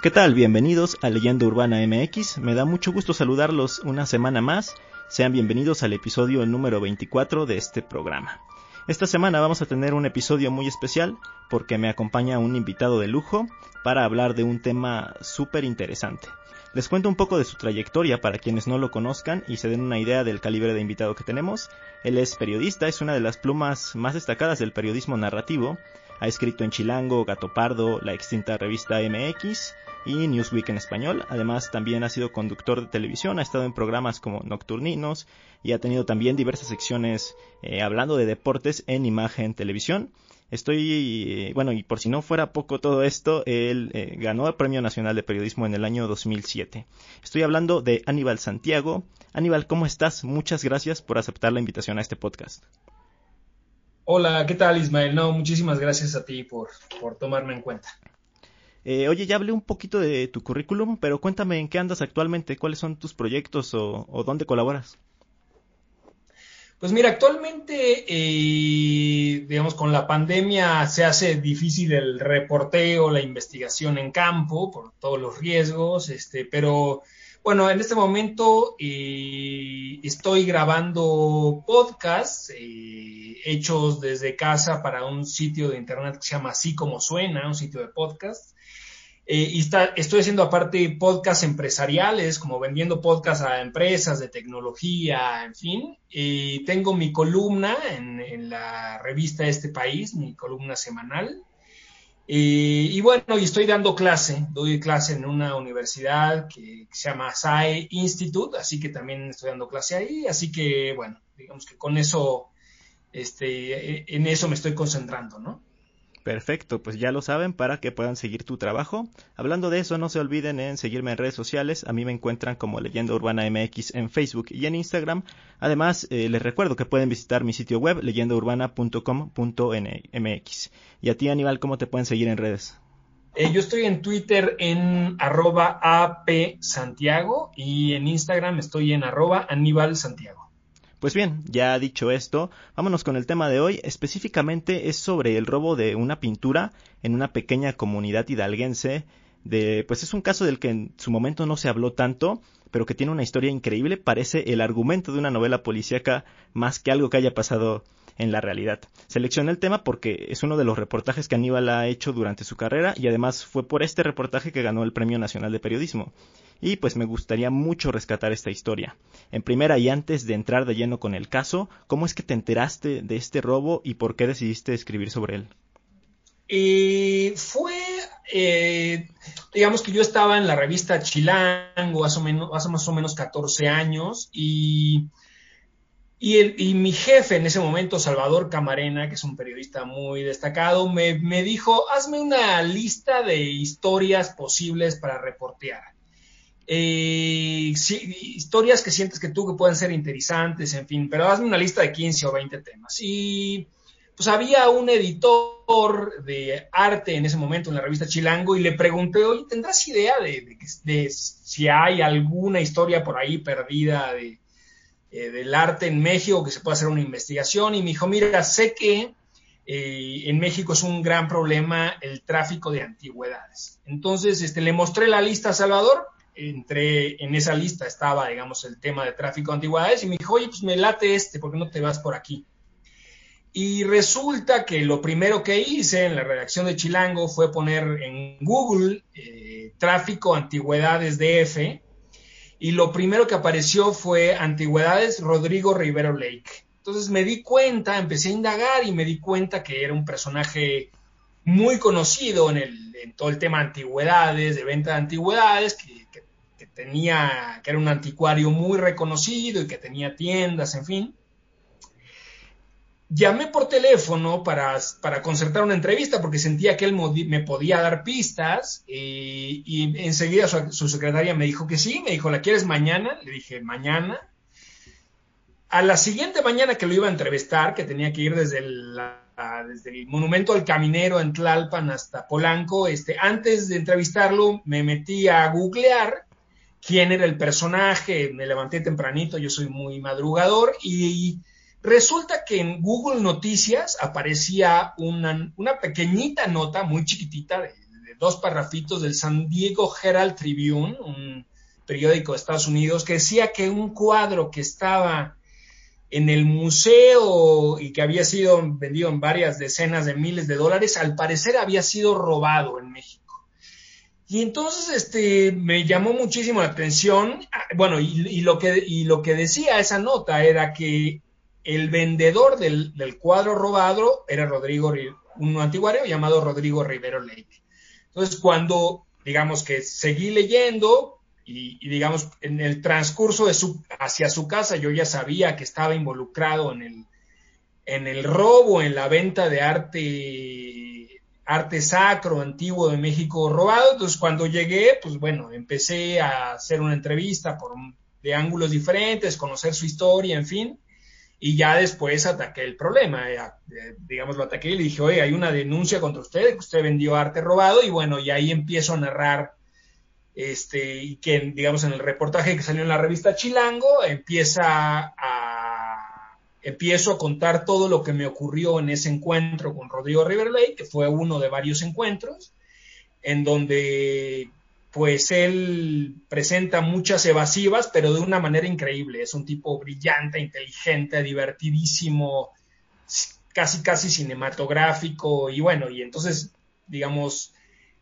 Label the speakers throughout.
Speaker 1: ¿Qué tal? Bienvenidos a Leyenda Urbana MX. Me da mucho gusto saludarlos una semana más. Sean bienvenidos al episodio número 24 de este programa. Esta semana vamos a tener un episodio muy especial porque me acompaña un invitado de lujo para hablar de un tema súper interesante. Les cuento un poco de su trayectoria para quienes no lo conozcan y se den una idea del calibre de invitado que tenemos. Él es periodista, es una de las plumas más destacadas del periodismo narrativo. Ha escrito en Chilango, Gato Pardo, la extinta revista MX y Newsweek en español. Además, también ha sido conductor de televisión, ha estado en programas como Nocturninos y ha tenido también diversas secciones eh, hablando de deportes en imagen televisión. Estoy, eh, bueno, y por si no fuera poco todo esto, él eh, ganó el Premio Nacional de Periodismo en el año 2007. Estoy hablando de Aníbal Santiago. Aníbal, ¿cómo estás? Muchas gracias por aceptar la invitación a este podcast.
Speaker 2: Hola, ¿qué tal Ismael? No, muchísimas gracias a ti por, por tomarme en cuenta.
Speaker 1: Eh, oye, ya hablé un poquito de tu currículum, pero cuéntame en qué andas actualmente, cuáles son tus proyectos o, dónde colaboras.
Speaker 2: Pues mira, actualmente, eh, digamos, con la pandemia se hace difícil el reporteo, la investigación en campo, por todos los riesgos, este, pero bueno, en este momento eh, estoy grabando podcasts hechos desde casa para un sitio de internet que se llama Así como Suena, un sitio de podcast. Eh, y estoy haciendo aparte podcasts empresariales, como vendiendo podcasts a empresas de tecnología, en fin. Y tengo mi columna en, la revista Este País, mi columna semanal. Y bueno, y estoy dando clase, doy clase en una universidad que, que se llama SAE Institute, así que también estoy dando clase ahí, así que bueno, digamos que con eso, este, en eso me estoy concentrando, ¿no?
Speaker 1: Perfecto, pues ya lo saben para que puedan seguir tu trabajo. Hablando de eso, no se olviden en seguirme en redes sociales. A mí me encuentran como Leyenda Urbana MX en Facebook y en Instagram. Además, eh, les recuerdo que pueden visitar mi sitio web leyendaurbana.com.mx. Y a ti, Aníbal, ¿cómo te pueden seguir en redes?
Speaker 2: Eh, yo estoy en Twitter en arroba apsantiago y en Instagram estoy en arroba Aníbal Santiago.
Speaker 1: Pues bien, ya dicho esto, vámonos con el tema de hoy. Específicamente es sobre el robo de una pintura en una pequeña comunidad hidalguense. De, pues es un caso del que en su momento no se habló tanto, pero que tiene una historia increíble. Parece el argumento de una novela policíaca más que algo que haya pasado en la realidad. Seleccioné el tema porque es uno de los reportajes que Aníbal ha hecho durante su carrera y además fue por este reportaje que ganó el Premio Nacional de Periodismo y pues me gustaría mucho rescatar esta historia. En primera y antes de entrar de lleno con el caso, ¿cómo es que te enteraste de este robo y por qué decidiste escribir sobre él?
Speaker 2: Eh, fue, digamos que yo estaba en la revista Chilango hace más o menos 14 años y, y, mi jefe en ese momento, Salvador Camarena, que es un periodista muy destacado, me, me dijo, hazme una lista de historias posibles para reportear eh, historias que sientes que tú que pueden ser interesantes, en fin, pero hazme una lista de 15 o 20 temas. Y pues había un editor de arte en ese momento en la revista Chilango y le pregunté, oye, ¿tendrás idea de, si hay alguna historia por ahí perdida de, eh, del arte en México que se pueda hacer una investigación? Y me dijo, mira, sé que eh, en México es un gran problema el tráfico de antigüedades. Entonces, este, le mostré la lista a Salvador entré en esa lista, estaba, digamos, el tema de tráfico de antigüedades y me dijo, oye, pues me late este, ¿por qué no te vas por aquí? Y resulta que lo primero que hice en la redacción de Chilango fue poner en Google eh, tráfico antigüedades DF y lo primero que apareció fue antigüedades Rodrigo Rivero Lake. Entonces me di cuenta, empecé a indagar y me di cuenta que era un personaje muy conocido en, el, en todo el tema de antigüedades, de venta de antigüedades, que tenía, que era un anticuario muy reconocido y que tenía tiendas, en fin. Llamé por teléfono para, para concertar una entrevista porque sentía que él me podía dar pistas y, enseguida su, secretaria me dijo que sí, me dijo, ¿la quieres mañana? Le dije, mañana. a la siguiente mañana que lo iba a entrevistar, que tenía que ir desde el, desde el monumento al caminero en Tlalpan hasta Polanco, este, antes de entrevistarlo me metí a googlear quién era el personaje, me levanté tempranito, yo soy muy madrugador y resulta que en Google Noticias aparecía una, una pequeñita nota muy chiquitita de, de dos parrafitos del San Diego Herald Tribune, un periódico de Estados Unidos, que decía que un cuadro que estaba en el museo y que había sido vendido en varias decenas de miles de dólares, al parecer había sido robado en México. Y entonces este, me llamó muchísimo la atención, ah, bueno, y, lo, que, y lo que decía esa nota era que el vendedor del, cuadro robado era Rodrigo, un antiguario llamado Rodrigo Rivero Leite. Entonces, cuando, digamos que seguí leyendo, y, digamos, en el transcurso de su, hacia su casa yo ya sabía que estaba involucrado en el, en el robo, en la venta de arte, arte sacro antiguo de México robado. Entonces, cuando llegué, pues bueno, empecé a hacer una entrevista por, de ángulos diferentes, conocer su historia, en fin. Y ya después ataqué el problema, eh, eh, digamos, lo ataqué y le dije, oye, hay una denuncia contra usted, que usted vendió arte robado, y bueno, y ahí empiezo a narrar este, y que, digamos, en el reportaje que salió en la revista Chilango, empieza a, empiezo a contar todo lo que me ocurrió en ese encuentro con Rodrigo Riverley, que fue uno de varios encuentros, en donde pues él presenta muchas evasivas, pero de una manera increíble. Es un tipo brillante, inteligente, divertidísimo, casi, casi cinematográfico, y bueno, y entonces, digamos,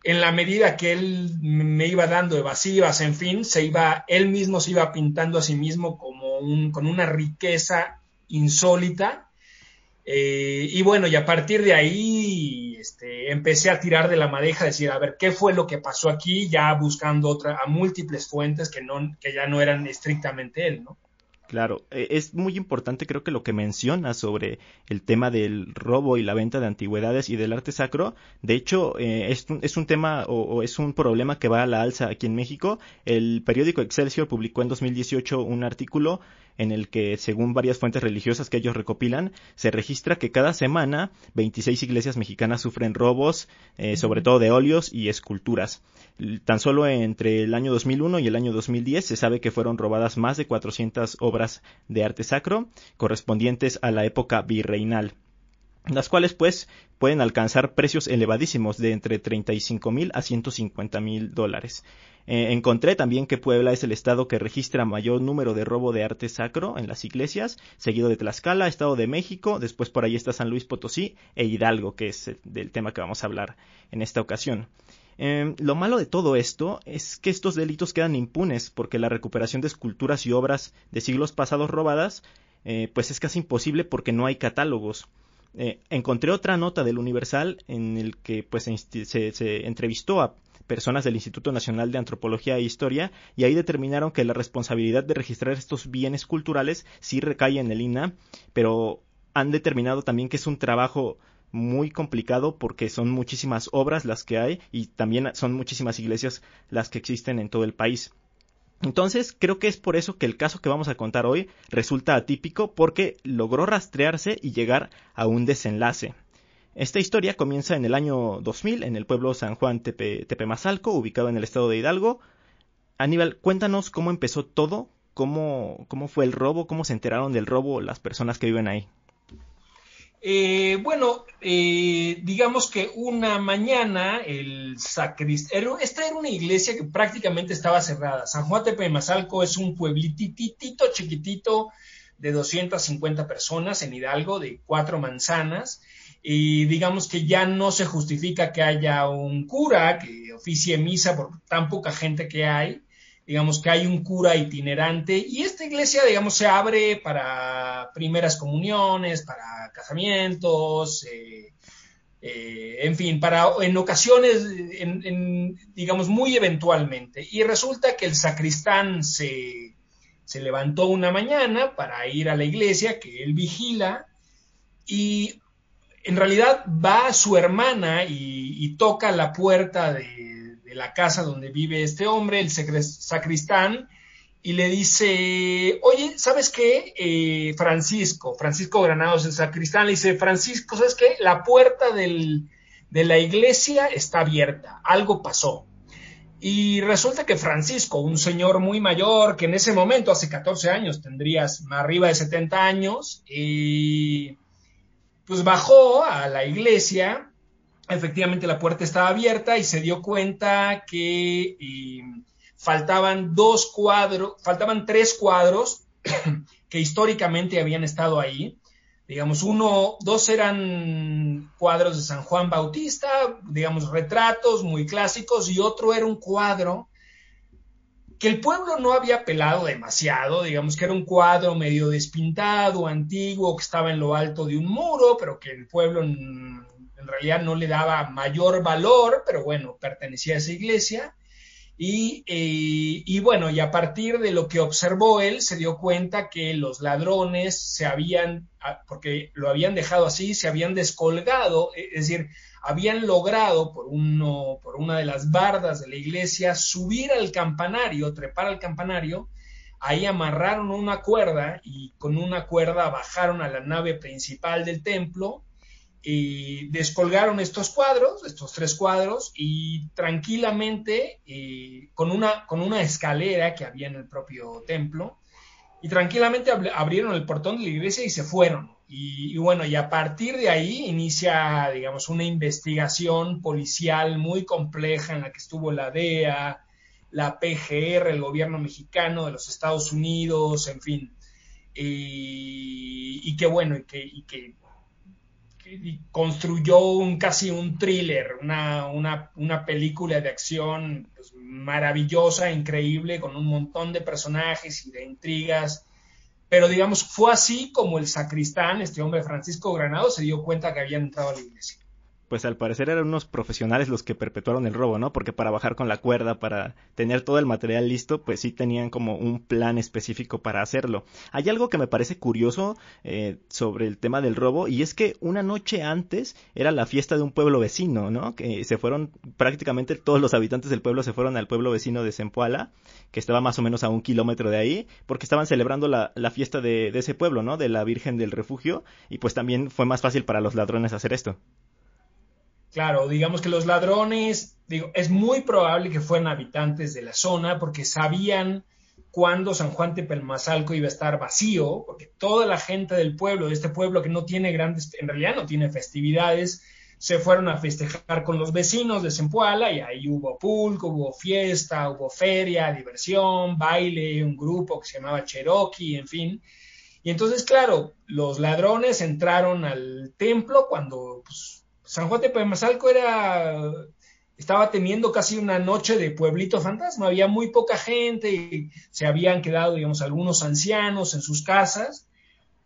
Speaker 2: en la medida que él me iba dando evasivas, en fin, se iba, él mismo se iba pintando a sí mismo como un, con una riqueza insólita. Eh, y bueno, y a partir de ahí este, empecé a tirar de la madeja, decir, a ver, ¿qué fue lo que pasó aquí? Ya buscando otra, a múltiples fuentes que, no, que ya no eran estrictamente él, ¿no?
Speaker 1: Claro, e, es muy importante creo que lo que menciona sobre el tema del robo y la venta de antigüedades y del arte sacro, de hecho eh, es, un, es, un, tema o, es un problema que va a la alza aquí en México. El periódico Excelsior publicó en 2018 un artículo en el que, según varias fuentes religiosas que ellos recopilan, se registra que cada semana 26 iglesias mexicanas sufren robos, eh, sobre todo de óleos y esculturas. Tan solo entre el año 2001 y el año 2010 se sabe que fueron robadas más de 400 obras de arte sacro correspondientes a la época virreinal las cuales pues pueden alcanzar precios elevadísimos de entre 35 mil a 150 mil dólares. Eh, encontré también que Puebla es el estado que registra mayor número de robo de arte sacro en las iglesias, seguido de Tlaxcala, Estado de México, después por ahí está San Luis Potosí e Hidalgo, que es del tema que vamos a hablar en esta ocasión. Em, lo malo de todo esto es que estos delitos quedan impunes porque la recuperación de esculturas y obras de siglos pasados robadas eh, pues es casi imposible porque no hay catálogos. Eh, encontré otra nota del Universal en el que pues se entrevistó a personas del Instituto Nacional de Antropología e Historia y ahí determinaron que la responsabilidad de registrar estos bienes culturales sí recae en el INA, pero han determinado también que es un trabajo muy complicado porque son muchísimas obras las que hay y también son muchísimas iglesias las que existen en todo el país. Entonces, creo que es por eso que el caso que vamos a contar hoy resulta atípico porque logró rastrearse y llegar a un desenlace. Esta historia comienza en el año 2000 en el pueblo San Juan Tepe, Tepemazalco, ubicado en el estado de Hidalgo. Aníbal, cuéntanos cómo empezó todo, cómo, cómo fue el robo, cómo se enteraron del robo las personas que viven ahí.
Speaker 2: Eh, bueno, eh, digamos que una mañana el sacristán, esta era una iglesia que prácticamente estaba cerrada. San Juan Tepemazalco es un pueblititito chiquitito de 250 personas en Hidalgo, de cuatro manzanas y digamos que ya no se justifica que haya un cura que oficie misa por tan poca gente que hay, digamos que hay un cura itinerante y esta iglesia, digamos, se abre para primeras comuniones, para casamientos, eh, eh, en fin, para en ocasiones, digamos, muy eventualmente. Y resulta que el sacristán se, se levantó una mañana para ir a la iglesia que él vigila y en realidad va su hermana y, toca la puerta de, la casa donde vive este hombre, el sacristán, y le dice, oye, ¿sabes qué? Eh, Francisco, Francisco Granados, el sacristán, le dice, Francisco, ¿sabes qué? La puerta del, de la iglesia está abierta, algo pasó. Y resulta que Francisco, un señor muy mayor, que en ese momento, hace 14 años, tendrías arriba de 70 años, y pues bajó a la iglesia, efectivamente la puerta estaba abierta y se dio cuenta que faltaban dos cuadros, faltaban tres cuadros que históricamente habían estado ahí. Digamos, uno, dos eran cuadros de San Juan Bautista, digamos, retratos muy clásicos, y otro era un cuadro que el pueblo no había pelado demasiado, digamos que era un cuadro medio despintado, antiguo, que estaba en lo alto de un muro, pero que el pueblo en, realidad no le daba mayor valor, pero bueno, pertenecía a esa iglesia. Eh, y, bueno, y a partir de lo que observó él, se dio cuenta que los ladrones se habían, ah, porque lo habían dejado así, se habían descolgado, e, es decir, habían logrado por, uno, por una de las bardas de la iglesia subir al campanario, trepar al campanario, ahí amarraron una cuerda y con una cuerda bajaron a la nave principal del templo y descolgaron estos cuadros, estos tres cuadros, y tranquilamente, eh, con, una, con una escalera que había en el propio templo, y tranquilamente abrieron el portón de la iglesia y se fueron. Y, bueno, y a partir de ahí inicia, digamos, una investigación policial muy compleja en la que estuvo la DEA, la PGR, el gobierno mexicano de los Estados Unidos, en fin. Y, y que bueno, y que, y que construyó un, casi un thriller, una, una, una película de acción pues, maravillosa, increíble, con un montón de personajes y de intrigas. Pero digamos, fue así como el sacristán, este hombre Francisco Granado, se dio cuenta que habían entrado a la iglesia
Speaker 1: pues al parecer eran unos profesionales los que perpetuaron el robo, ¿no? Porque para bajar con la cuerda, para tener todo el material listo, pues sí tenían como un plan específico para hacerlo. Hay algo que me parece curioso eh, sobre el tema del robo y es que una noche antes era la fiesta de un pueblo vecino, ¿no? Que se fueron prácticamente todos los habitantes del pueblo se fueron al pueblo vecino de Zempoala, que estaba más o menos a un kilómetro de ahí, porque estaban celebrando la, la fiesta de, de ese pueblo, ¿no? De la Virgen del Refugio y pues también fue más fácil para los ladrones hacer esto.
Speaker 2: Claro, digamos que los ladrones, digo, es muy probable que fueran habitantes de la zona porque sabían cuándo San Juan Tepelmazalco iba a estar vacío, porque toda la gente del pueblo, de este pueblo que no tiene grandes, en realidad no tiene festividades, se fueron a festejar con los vecinos de Zempoala y ahí hubo pulco, hubo fiesta, hubo feria, diversión, baile, un grupo que se llamaba Cherokee, en fin. Y entonces, claro, los ladrones entraron al templo cuando pues, San Juan de Pemazalco era estaba teniendo casi una noche de pueblito fantasma, había muy poca gente y se habían quedado, digamos, algunos ancianos en sus casas,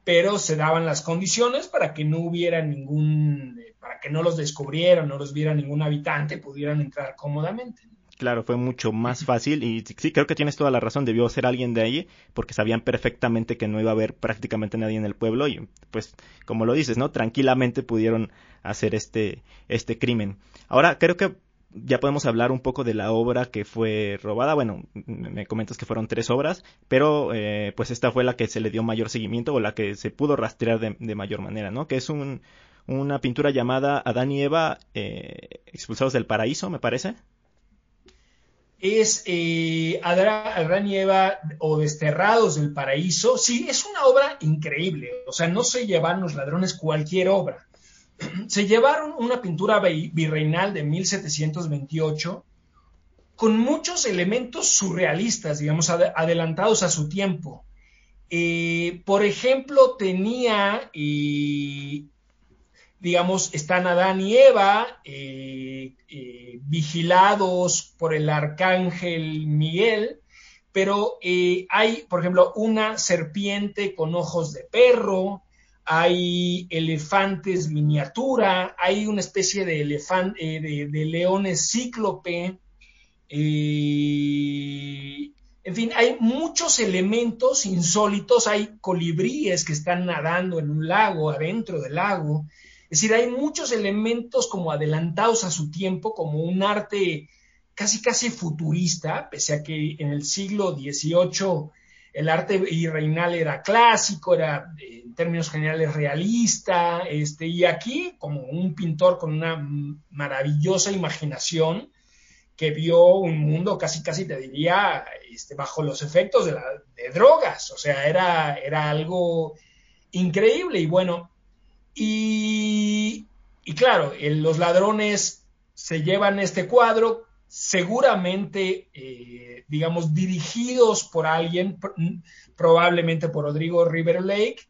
Speaker 2: pero se daban las condiciones para que no hubiera ningún, para que no los descubrieran, no los viera ningún habitante, pudieran entrar cómodamente.
Speaker 1: Claro, fue mucho más fácil y sí, creo que tienes toda la razón, debió ser alguien de ahí porque sabían perfectamente que no iba a haber prácticamente nadie en el pueblo y pues como lo dices, ¿no? Tranquilamente pudieron hacer este, este crimen. Ahora, creo que ya podemos hablar un poco de la obra que fue robada. Bueno, me comentas que fueron tres obras, pero eh, pues esta fue la que se le dio mayor seguimiento o la que se pudo rastrear de, mayor manera, ¿no? Que es un, una pintura llamada Adán y Eva eh, expulsados del paraíso, me parece.
Speaker 2: Es eh, Adán y Eva o Desterrados del Paraíso. Sí, es una obra increíble. O sea, no se llevan los ladrones cualquier obra se llevaron una pintura virreinal de 1728 con muchos elementos surrealistas, digamos, adelantados a su tiempo. Eh, por ejemplo, tenía, eh, digamos, están Adán y Eva eh, vigilados por el arcángel Miguel, pero hay, por ejemplo, una serpiente con ojos de perro, hay elefantes miniatura, hay una especie de, elefante, eh, de, leones cíclope, eh, en fin, hay muchos elementos insólitos, hay colibríes que están nadando en un lago, adentro del lago, es decir, hay muchos elementos como adelantados a su tiempo, como un arte casi casi futurista, pese a que en el siglo XVIII el arte virreinal era clásico, era en términos generales realista, este, y aquí como un pintor con una maravillosa imaginación que vio un mundo casi casi te diría este, bajo los efectos de, de drogas, o sea, era, era algo increíble. Y bueno, y, claro, los ladrones se llevan este cuadro, seguramente, eh, digamos, dirigidos por alguien, probablemente por Rodrigo River Lake,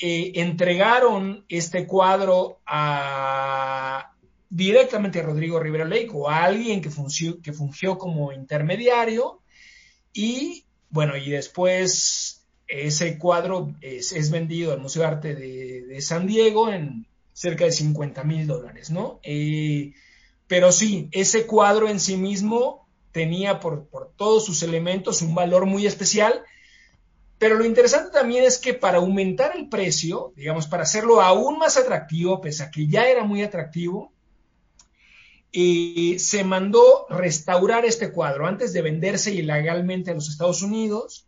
Speaker 2: eh, entregaron este cuadro a, directamente a Rodrigo Rivera Lake o a alguien que que fungió como intermediario y bueno, y después ese cuadro es, vendido al Museo de Arte de, San Diego en cerca de 50 mil dólares, ¿no? Eh, pero sí, ese cuadro en sí mismo tenía por, todos sus elementos un valor muy especial, pero lo interesante también es que para aumentar el precio, digamos, para hacerlo aún más atractivo, pese a que ya era muy atractivo, eh, se mandó restaurar este cuadro antes de venderse ilegalmente a los Estados Unidos.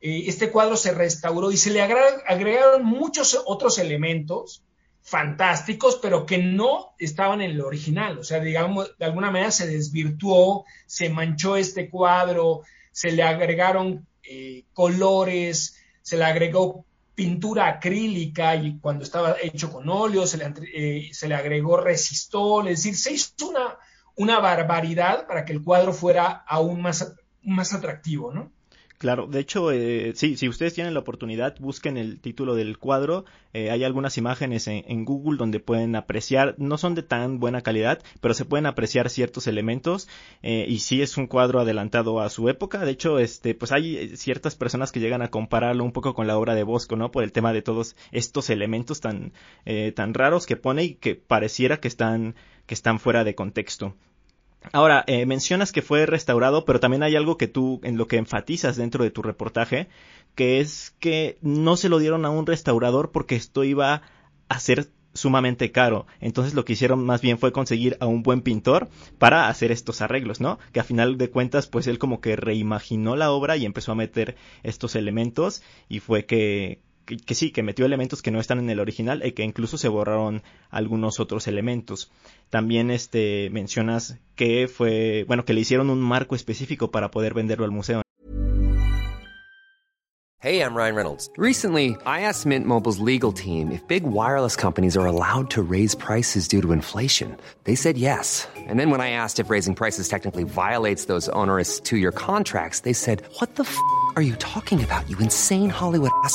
Speaker 2: Eh, este cuadro se restauró y se le agregaron muchos otros elementos fantásticos, pero que no estaban en el original. O sea, digamos, de alguna manera se desvirtuó, se manchó este cuadro, se le agregaron eh, colores, se le agregó pintura acrílica y cuando estaba hecho con óleo se le, eh, se le agregó resistol, es decir, se hizo una, una barbaridad para que el cuadro fuera aún más, más atractivo, ¿no?
Speaker 1: Claro, de hecho, eh, sí, si ustedes tienen la oportunidad, busquen el título del cuadro. Eh, hay algunas imágenes en, Google donde pueden apreciar, no son de tan buena calidad, pero se pueden apreciar ciertos elementos. Eh, y sí es un cuadro adelantado a su época. De hecho, este, pues hay ciertas personas que llegan a compararlo un poco con la obra de Bosco, ¿no? Por el tema de todos estos elementos tan, tan raros que pone y que pareciera que están, que están fuera de contexto. Ahora, eh, mencionas que fue restaurado, pero también hay algo que tú, en lo que enfatizas dentro de tu reportaje, que es que no se lo dieron a un restaurador porque esto iba a ser sumamente caro. Entonces lo que hicieron más bien fue conseguir a un buen pintor para hacer estos arreglos, ¿no? Que a final de cuentas, pues él como que reimaginó la obra y empezó a meter estos elementos y fue que, que, sí, que metió elementos que no están en el original y que incluso se borraron algunos otros elementos. También este mencionas que fue, bueno, que le hicieron un marco específico para poder venderlo al museo.
Speaker 3: Hey, I'm Ryan Reynolds. Recently, I asked Mint Mobile's legal team if big wireless companies are allowed to raise prices due to inflation. They said yes. And then when I asked if raising prices technically violates those onerous 2-year contracts, they said, "What the f*** are you talking about? You insane Hollywood ass."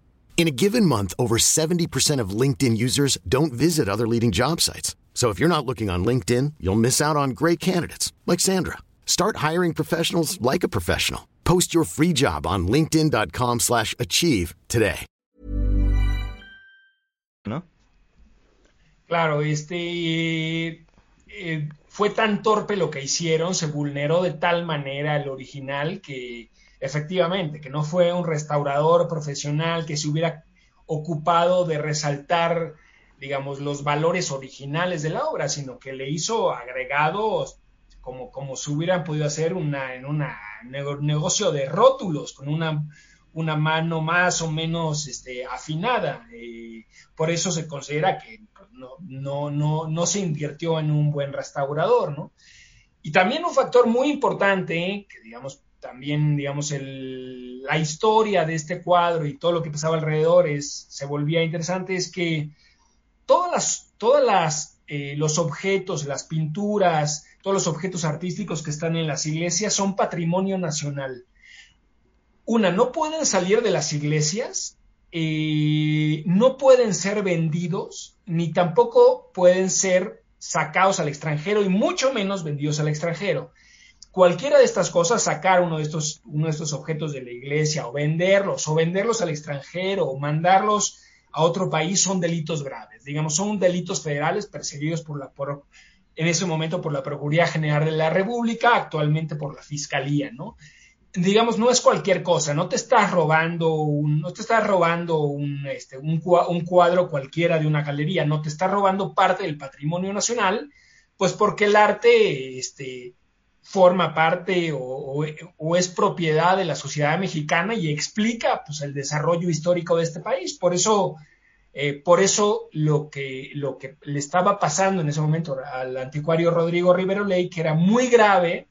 Speaker 4: In a given month, over 70% of LinkedIn users don't visit other leading job sites. So if you're not looking on LinkedIn, you'll miss out on great candidates like Sandra. Start hiring professionals like a professional. Post your free job on linkedin.com/achieve today.
Speaker 2: ¿No? Claro, este eh, fue tan torpe lo que hicieron, se vulneró de tal manera el original que efectivamente, que no fue un restaurador profesional que se hubiera ocupado de resaltar, digamos, los valores originales de la obra, sino que le hizo agregados como, como se hubieran podido hacer una, en un negocio de rótulos, con una, una mano más o menos este, afinada. Por eso se considera que no, no, no, no se invirtió en un buen restaurador, ¿no? Y también un factor muy importante, que digamos también, digamos, el, la historia de este cuadro y todo lo que pasaba alrededor es, se volvía interesante, es que todas las, todas las, eh, los objetos, las pinturas, todos los objetos artísticos que están en las iglesias son patrimonio nacional. Una, no pueden salir de las iglesias, eh, no pueden ser vendidos, ni tampoco pueden ser sacados al extranjero y mucho menos vendidos al extranjero. Cualquiera de estas cosas, sacar uno de estos, uno de estos objetos de la iglesia o venderlos, o venderlos al extranjero, o mandarlos a otro país, son delitos graves. Digamos, son delitos federales perseguidos por la, por, en ese momento por la Procuraduría General de la República, actualmente por la Fiscalía, ¿no? digamos, no es cualquier cosa, no te estás robando un, no te estás robando un, este, un, cuadro cualquiera de una galería, no te estás robando parte del patrimonio nacional, pues porque el arte este, forma parte o, es propiedad de la sociedad mexicana y explica pues, el desarrollo histórico de este país. Por eso, eh, por eso lo que, lo que le estaba pasando en ese momento al anticuario Rodrigo Rivero Ley, que era muy grave,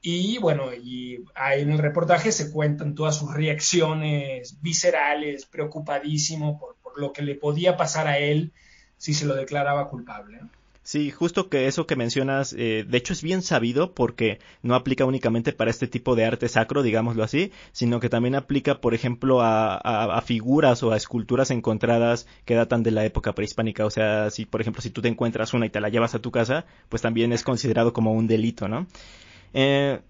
Speaker 2: y bueno, y ahí en el reportaje se cuentan todas sus reacciones viscerales, preocupadísimo por, lo que le podía pasar a él si se lo declaraba culpable.
Speaker 1: Sí, justo que eso que mencionas, eh, de hecho es bien sabido porque no aplica únicamente para este tipo de arte sacro, digámoslo así, sino que también aplica, por ejemplo, a, a, figuras o a esculturas encontradas que datan de la época prehispánica. O sea, si, por ejemplo, si tú te encuentras una y te la llevas a tu casa, pues también es considerado como un delito, ¿no? Eh,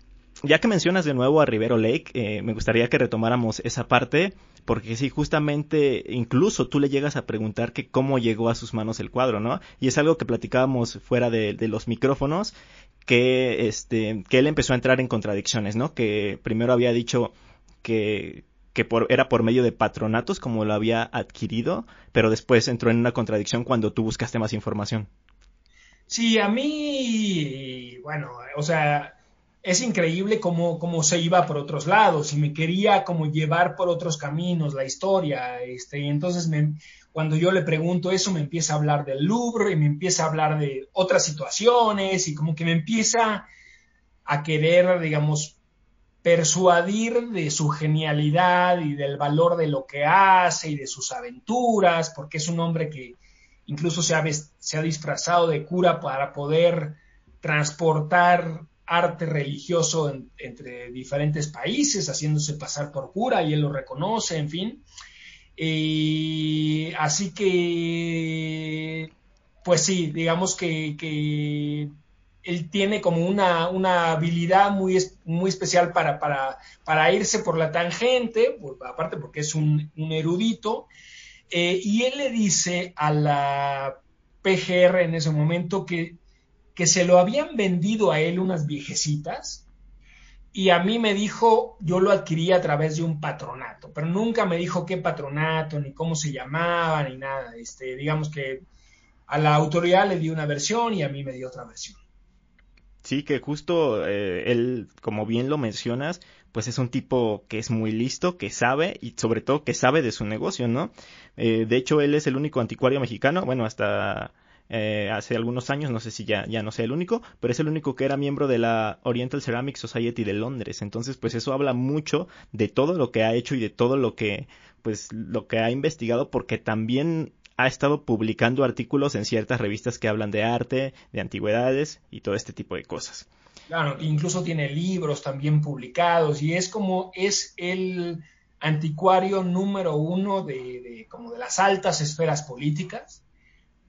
Speaker 1: ya que mencionas de nuevo a Rivero Lake, eh, me gustaría que retomáramos esa parte, porque sí, justamente, incluso tú le llegas a preguntar que cómo llegó a sus manos el cuadro, ¿no? Y es algo que platicábamos fuera de, los micrófonos, que, este, que él empezó a entrar en contradicciones, ¿no? Que primero había dicho que, que por, era por medio de patronatos como lo había adquirido, pero después entró en una contradicción cuando tú buscaste más información.
Speaker 2: Sí, a mí, bueno, o sea, es increíble cómo, cómo, se iba por otros lados y me quería como llevar por otros caminos la historia. Este, y entonces cuando yo le pregunto eso me empieza a hablar del Louvre y me empieza a hablar de otras situaciones y como que me empieza a querer, digamos, persuadir de su genialidad y del valor de lo que hace y de sus aventuras, porque es un hombre que incluso se ha, se ha disfrazado de cura para poder transportar arte religioso entre diferentes países, haciéndose pasar por cura y él lo reconoce, en fin. así que, pues sí, digamos que, él tiene como una, una habilidad muy, muy especial para, para, para, irse por la tangente, aparte porque es un, erudito, eh, y él le dice a la PGR en ese momento que que se lo habían vendido a él unas viejecitas y a mí me dijo, yo lo adquirí a través de un patronato, pero nunca me dijo qué patronato, ni cómo se llamaba, ni nada. Este, digamos que a la autoridad le dio una versión y a mí me dio otra versión.
Speaker 1: Sí, que justo eh, él, como bien lo mencionas, pues es un tipo que es muy listo, que sabe y sobre todo que sabe de su negocio, ¿no? Eh, de hecho, él es el único anticuario mexicano, bueno, hasta eh, hace algunos años, no sé si ya, ya no sea el único, pero es el único que era miembro de la Oriental Ceramic Society de Londres. Entonces, pues eso habla mucho de todo lo que ha hecho y de todo lo que, pues, lo que ha investigado, porque también ha estado publicando artículos en ciertas revistas que hablan de arte, de antigüedades y todo este tipo de cosas.
Speaker 2: Claro, incluso tiene libros también publicados y es como es el anticuario número uno de, de como de las altas esferas políticas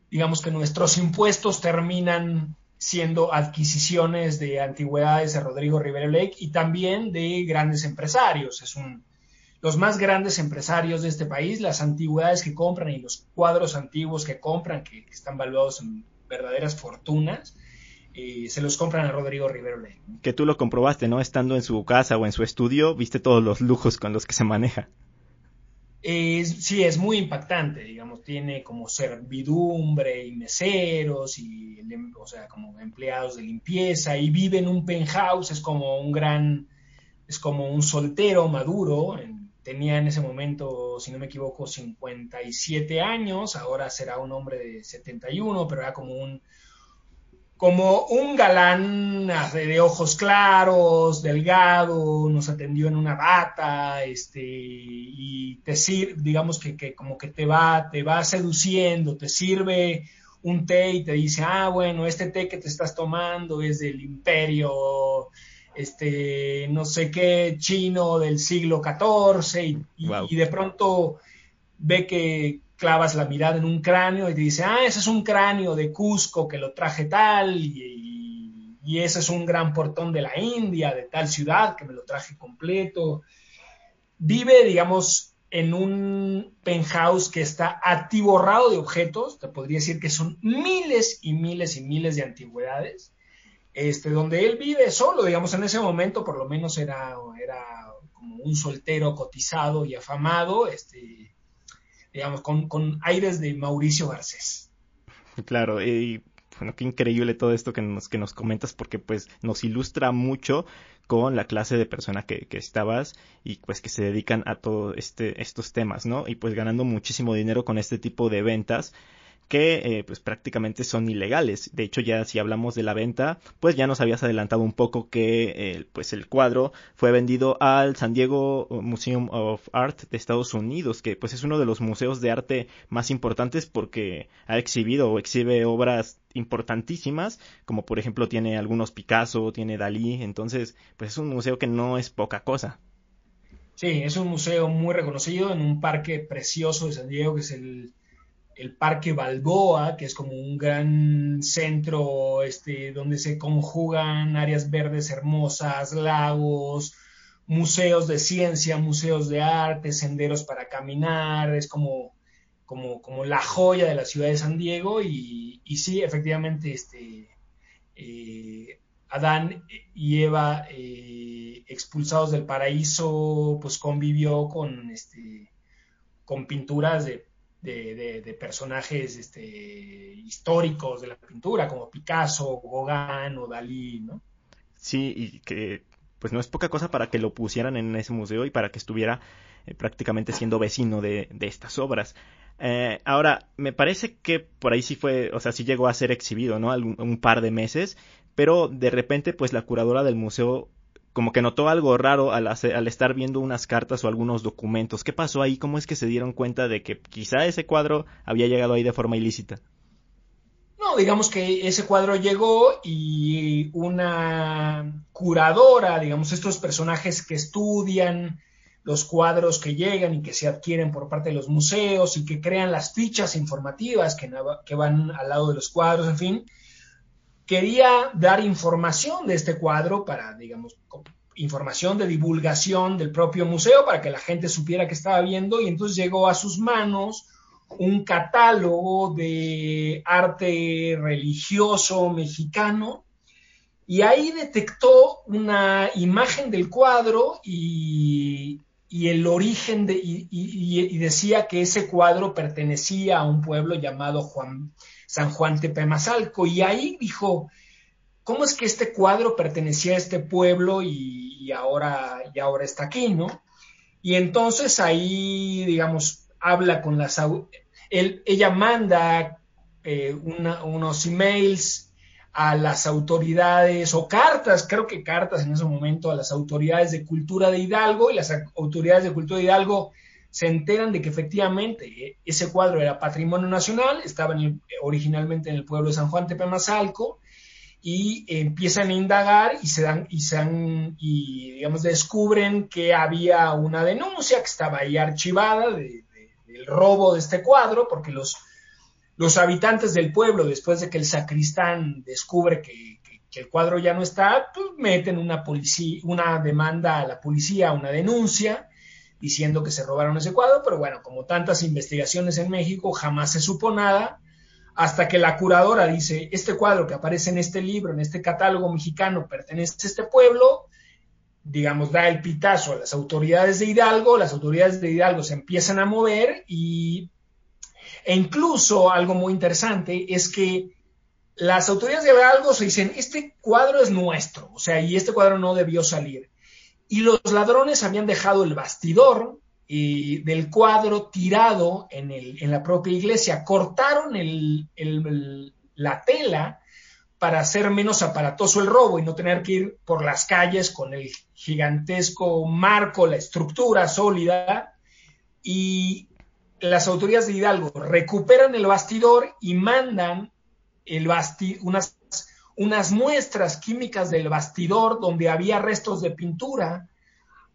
Speaker 2: digamos que nuestros impuestos terminan siendo adquisiciones de antigüedades de Rodrigo Rivera Lake y también de grandes empresarios. Es un, los más grandes empresarios de este país, las antigüedades que compran y los cuadros antiguos que compran, que, están valuados en verdaderas fortunas, eh, se los compran a Rodrigo Rivera Lake.
Speaker 1: Que tú lo comprobaste, ¿no? Estando en su casa o en su estudio, viste todos los lujos con los que se maneja
Speaker 2: sí, es muy impactante, digamos, tiene como servidumbre y meseros y, o sea, como empleados de limpieza y vive en un penthouse, es como un gran, es como un soltero maduro, tenía en ese momento, si no me equivoco, 57 años, ahora será un hombre de 71, pero era como un, como un galán de ojos claros, delgado, nos atendió en una bata, este, y te sirve, digamos que, que, como que te va, te va seduciendo, te sirve un té y te dice, ah, bueno, este té que te estás tomando es del imperio, este, no sé qué, chino del siglo XIV, y de pronto ve que, clavas la mirada en un cráneo y te dice, ah, ese es un cráneo de Cusco que lo traje tal, y, y ese es un gran portón de la India, de tal ciudad, que me lo traje completo. Vive, digamos, en un penthouse que está atiborrado de objetos, te podría decir que son miles y miles y miles de antigüedades, este, donde él vive solo, digamos, en ese momento por lo menos era, era como un soltero cotizado y afamado, este, digamos, con, con aires de Mauricio Garcés.
Speaker 1: Claro, y bueno, qué increíble todo esto que nos, que nos comentas porque pues nos ilustra mucho con la clase de persona que, que estabas y pues que se dedican a todos este, estos temas, ¿no? Y pues ganando muchísimo dinero con este tipo de ventas que eh, pues prácticamente son ilegales. De hecho, ya si hablamos de la venta, pues ya nos habías adelantado un poco que eh, pues el cuadro fue vendido al San Diego Museum of Art de Estados Unidos, que pues es uno de los museos de arte más importantes porque ha exhibido o exhibe obras importantísimas, como por ejemplo tiene algunos Picasso, tiene Dalí, entonces pues es un museo que no es poca cosa.
Speaker 2: Sí, es un museo muy reconocido en un parque precioso de San Diego que es el el Parque Balboa, que es como un gran centro este, donde se conjugan áreas verdes hermosas, lagos, museos de ciencia, museos de arte, senderos para caminar, es como, como, como la joya de la ciudad de San Diego y, y sí, efectivamente, este, eh, Adán y Eva eh, expulsados del paraíso, pues convivió con, este, con pinturas de de, personajes este, históricos de la pintura, como Picasso, Gauguin o Dalí, ¿no?
Speaker 1: Sí, y que pues no es poca cosa para que lo pusieran en ese museo y para que estuviera eh, prácticamente siendo vecino de, estas obras. Eh, ahora, me parece que por ahí sí fue, o sea, sí llegó a ser exhibido, ¿no? un par de meses, pero de repente, pues la curadora del museo como que notó algo raro al, al, estar viendo unas cartas o algunos documentos. ¿Qué pasó ahí? ¿Cómo es que se dieron cuenta de que quizá ese cuadro había llegado ahí de forma ilícita?
Speaker 2: No, digamos que ese cuadro llegó y una curadora, digamos, estos personajes que estudian los cuadros que llegan y que se adquieren por parte de los museos y que crean las fichas informativas que, que van al lado de los cuadros, en fin, quería dar información de este cuadro para, digamos, información de divulgación del propio museo para que la gente supiera que estaba viendo y entonces llegó a sus manos un catálogo de arte religioso mexicano y ahí detectó una imagen del cuadro y, el origen de, y, decía que ese cuadro pertenecía a un pueblo llamado Juan, San Juan Tepemazalco. Y ahí dijo, ¿cómo es que este cuadro pertenecía a este pueblo y, ahora, y ahora está aquí, ¿no? Y entonces ahí, digamos, habla con las... ella manda eh, unos emails a las autoridades o cartas, creo que cartas en ese momento a las autoridades de cultura de Hidalgo y las autoridades de cultura de Hidalgo se enteran de que efectivamente eh, ese cuadro era patrimonio nacional, estaba originalmente en el pueblo de San Juan Tepemazalco, y empiezan a indagar y se dan y se dan y digamos descubren que había una denuncia que estaba ahí archivada de, del robo de este cuadro porque los los habitantes del pueblo después de que el sacristán descubre que, que el cuadro ya no está pues meten una policía una demanda a la policía una denuncia diciendo que se robaron ese cuadro, pero bueno, como tantas investigaciones en México, jamás se supo nada, hasta que la curadora dice, este cuadro que aparece en este libro, en este catálogo mexicano, pertenece a este pueblo, digamos, da el pitazo a las autoridades de Hidalgo, las autoridades de Hidalgo se empiezan a mover y, e incluso algo muy interesante es que las autoridades de Hidalgo se dicen, este cuadro es nuestro, o sea, y este cuadro no debió salir y los ladrones habían dejado el bastidor eh, del cuadro tirado en, el, en, la propia iglesia. Cortaron el, la tela para hacer menos aparatoso el robo y no tener que ir por las calles con el gigantesco marco, la estructura sólida. Y las autoridades de Hidalgo recuperan el bastidor y mandan el basti unas unas muestras químicas del bastidor donde había restos de pintura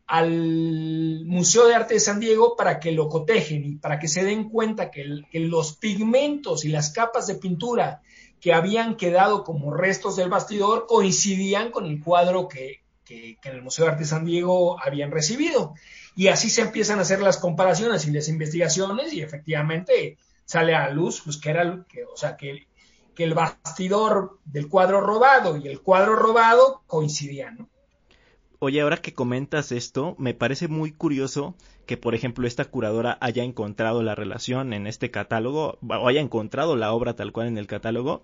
Speaker 2: al Museo de Arte de San Diego para que lo cotejen y para que se den cuenta que, los pigmentos y las capas de pintura que habían quedado como restos del bastidor coincidían con el cuadro que, que, en el Museo de Arte de San Diego habían recibido. Y así se empiezan a hacer las comparaciones y las investigaciones y efectivamente sale a luz, pues que era, o sea, que, que el bastidor del cuadro robado y el cuadro robado coincidían, ¿no?
Speaker 1: Oye, ahora que comentas esto, me parece muy curioso que, por ejemplo, esta curadora haya encontrado la relación en este catálogo, o haya encontrado la obra tal cual en el catálogo.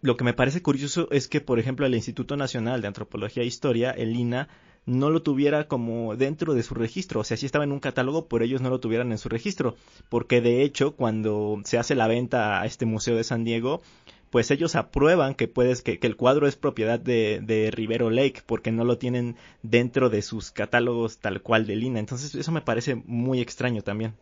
Speaker 1: Lo que me parece curioso es que, por ejemplo, el Instituto Nacional de Antropología e Historia, el INA, no lo tuviera como dentro de su registro, o sea, sí estaba en un catálogo, pero ellos no lo tuvieran en su registro, porque de hecho, cuando se hace la venta a este Museo de San Diego, pues ellos aprueban que puedes que, el cuadro es propiedad de, de, Rivero Lake porque no lo tienen dentro de sus catálogos tal cual de Lina. Entonces eso me parece muy extraño también.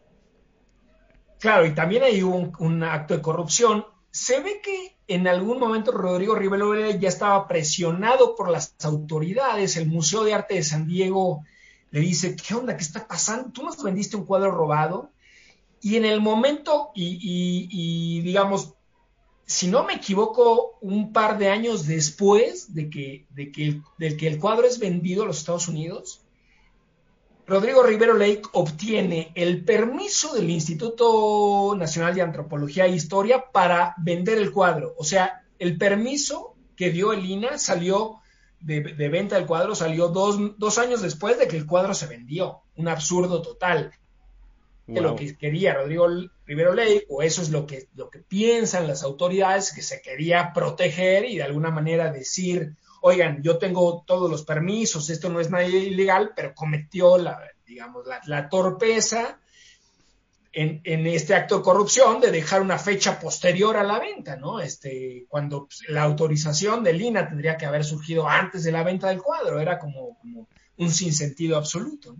Speaker 2: Claro, y también hay un, un acto de corrupción. Se ve que en algún momento Rodrigo Rivero ya estaba presionado por las autoridades. El Museo de Arte de San Diego le dice, ¿qué onda? ¿Qué está pasando? ¿Tú nos vendiste un cuadro robado? Y en el momento, y, digamos, si no me equivoco, un par de años después de que el cuadro es vendido a los Estados Unidos, Rodrigo Rivero Lake obtiene el permiso del Instituto Nacional de Antropología e Historia para vender el cuadro. O sea, el permiso que dio el INA salió de, de venta del cuadro, salió dos, dos, años después de que el cuadro se vendió. Un absurdo total lo que quería Rodrigo Rivero Ley, o eso es lo que, lo que piensan las autoridades, que se quería proteger y de alguna manera decir, oigan, yo tengo todos los permisos, esto no es nada ilegal, pero cometió la, digamos, la, torpeza en, en, este acto de corrupción de dejar una fecha posterior a la venta, ¿no? Este, cuando pues, la autorización de Lina tendría que haber surgido antes de la venta del cuadro, era como, como un sinsentido absoluto.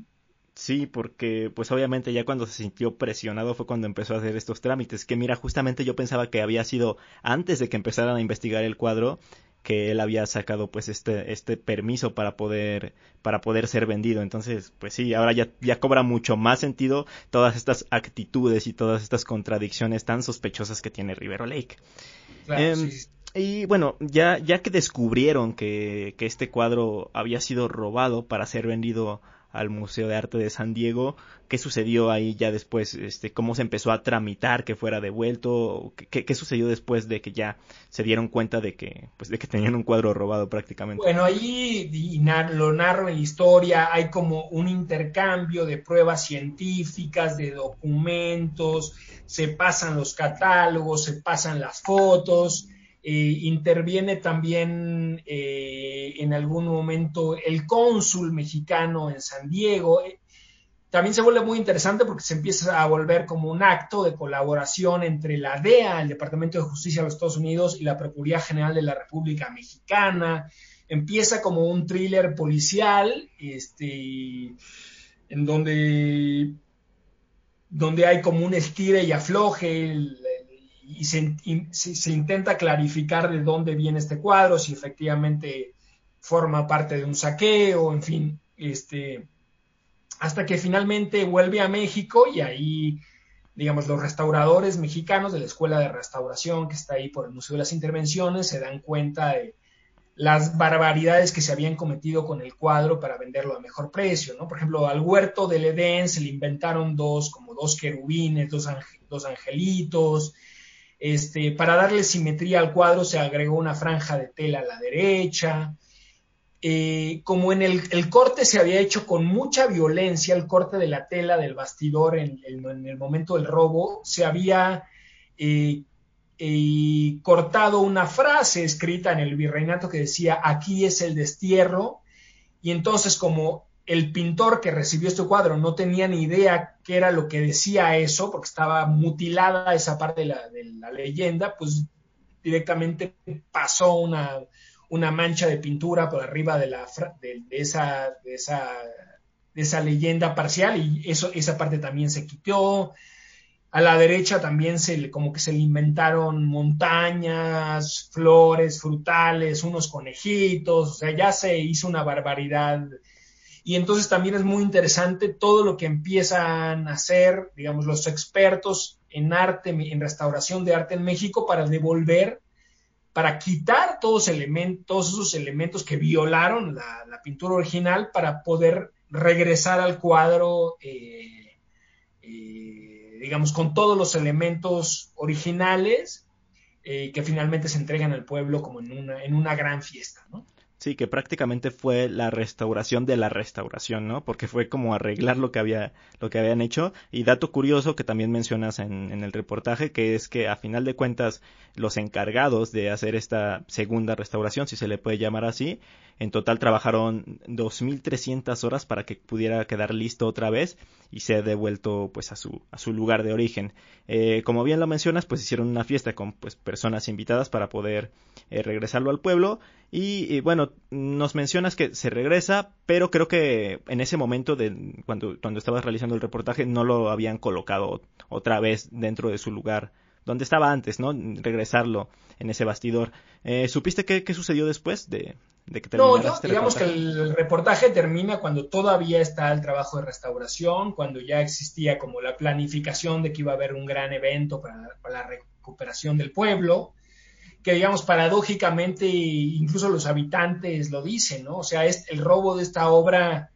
Speaker 1: Sí, porque pues obviamente ya cuando se sintió presionado fue cuando empezó a hacer estos trámites, que mira, justamente yo pensaba que había sido antes de que empezaran a investigar el cuadro que él había sacado pues este este permiso para poder para poder ser vendido. Entonces, pues sí, ahora ya ya cobra mucho más sentido todas estas actitudes y todas estas contradicciones tan sospechosas que tiene Rivero Lake. Em, y bueno, ya, ya que descubrieron que, que este cuadro había sido robado para ser vendido al Museo de Arte de San Diego. ¿Qué sucedió ahí ya después? Este, ¿Cómo se empezó a tramitar que fuera devuelto? ¿Qué, qué sucedió después de que ya se dieron cuenta de que, pues, de que tenían un cuadro robado prácticamente?
Speaker 2: Bueno, ahí lo narro en la historia, hay como un intercambio de pruebas científicas, de documentos, se pasan los catálogos, se pasan las fotos eh, interviene también eh, en algún momento el cónsul mexicano en San Diego. Eh, también se vuelve muy interesante porque se empieza a volver como un acto de colaboración entre la DEA, el Departamento de Justicia de los Estados Unidos, y la Procuraduría General de la República Mexicana. Empieza como un thriller policial, este, en donde, donde hay como un estire y afloje, el, y se, intenta clarificar de dónde viene este cuadro, si efectivamente forma parte de un saqueo, en fin, este, hasta que finalmente vuelve a México y ahí, digamos, los restauradores mexicanos de la Escuela de Restauración que está ahí por el Museo de las Intervenciones se dan cuenta de las barbaridades que se habían cometido con el cuadro para venderlo a mejor precio, ¿no? Por ejemplo, al huerto del Edén se le inventaron dos, como dos querubines, dos, dos angelitos, este, para darle simetría al cuadro se agregó una franja de tela a la derecha. Eh, como en el, corte se había hecho con mucha violencia, el corte de la tela del bastidor en, el momento del robo, se había eh, eh, cortado una frase escrita en el virreinato que decía, aquí es el destierro, y entonces como el pintor que recibió este cuadro no tenía ni idea qué era lo que decía eso, porque estaba mutilada esa parte de la, leyenda, pues directamente pasó una, mancha de pintura por arriba de, la, esa leyenda parcial y eso, esa parte también se quitó. A la derecha también se como que se le inventaron montañas, flores, frutales, unos conejitos, o sea, ya se hizo una barbaridad y entonces también es muy interesante todo lo que empiezan a hacer, digamos, los expertos en arte, en restauración de arte en México para devolver para quitar todos, esos elementos que violaron la, pintura original para poder regresar al cuadro, eh, eh, digamos, con todos los elementos originales eh, que finalmente se entregan al pueblo como en una, en una gran fiesta, ¿no?
Speaker 1: Sí, que prácticamente fue la restauración de la restauración, ¿no? Porque fue como arreglar lo que había, lo que habían hecho. Y dato curioso que también mencionas en, en el reportaje, que es que a final de cuentas los encargados de hacer esta segunda restauración, si se le puede llamar así, en total trabajaron 2.300 horas para que pudiera quedar listo otra vez y ser devuelto pues a su, a su lugar de origen. Eh, como bien lo mencionas, pues hicieron una fiesta con pues personas invitadas para poder eh, regresarlo al pueblo y, bueno, nos mencionas que se regresa, pero creo que en ese momento de cuando, cuando estabas realizando el reportaje no lo habían colocado otra vez dentro de su lugar donde estaba antes, ¿no? Regresarlo en ese bastidor. Eh, ¿Supiste qué, qué, sucedió después de, de que
Speaker 2: No,
Speaker 1: este
Speaker 2: digamos que el reportaje termina cuando todavía está el trabajo de restauración, cuando ya existía como la planificación de que iba a haber un gran evento para, para la recuperación del pueblo, que digamos paradójicamente incluso los habitantes lo dicen, ¿no? O sea, es, el robo de esta obra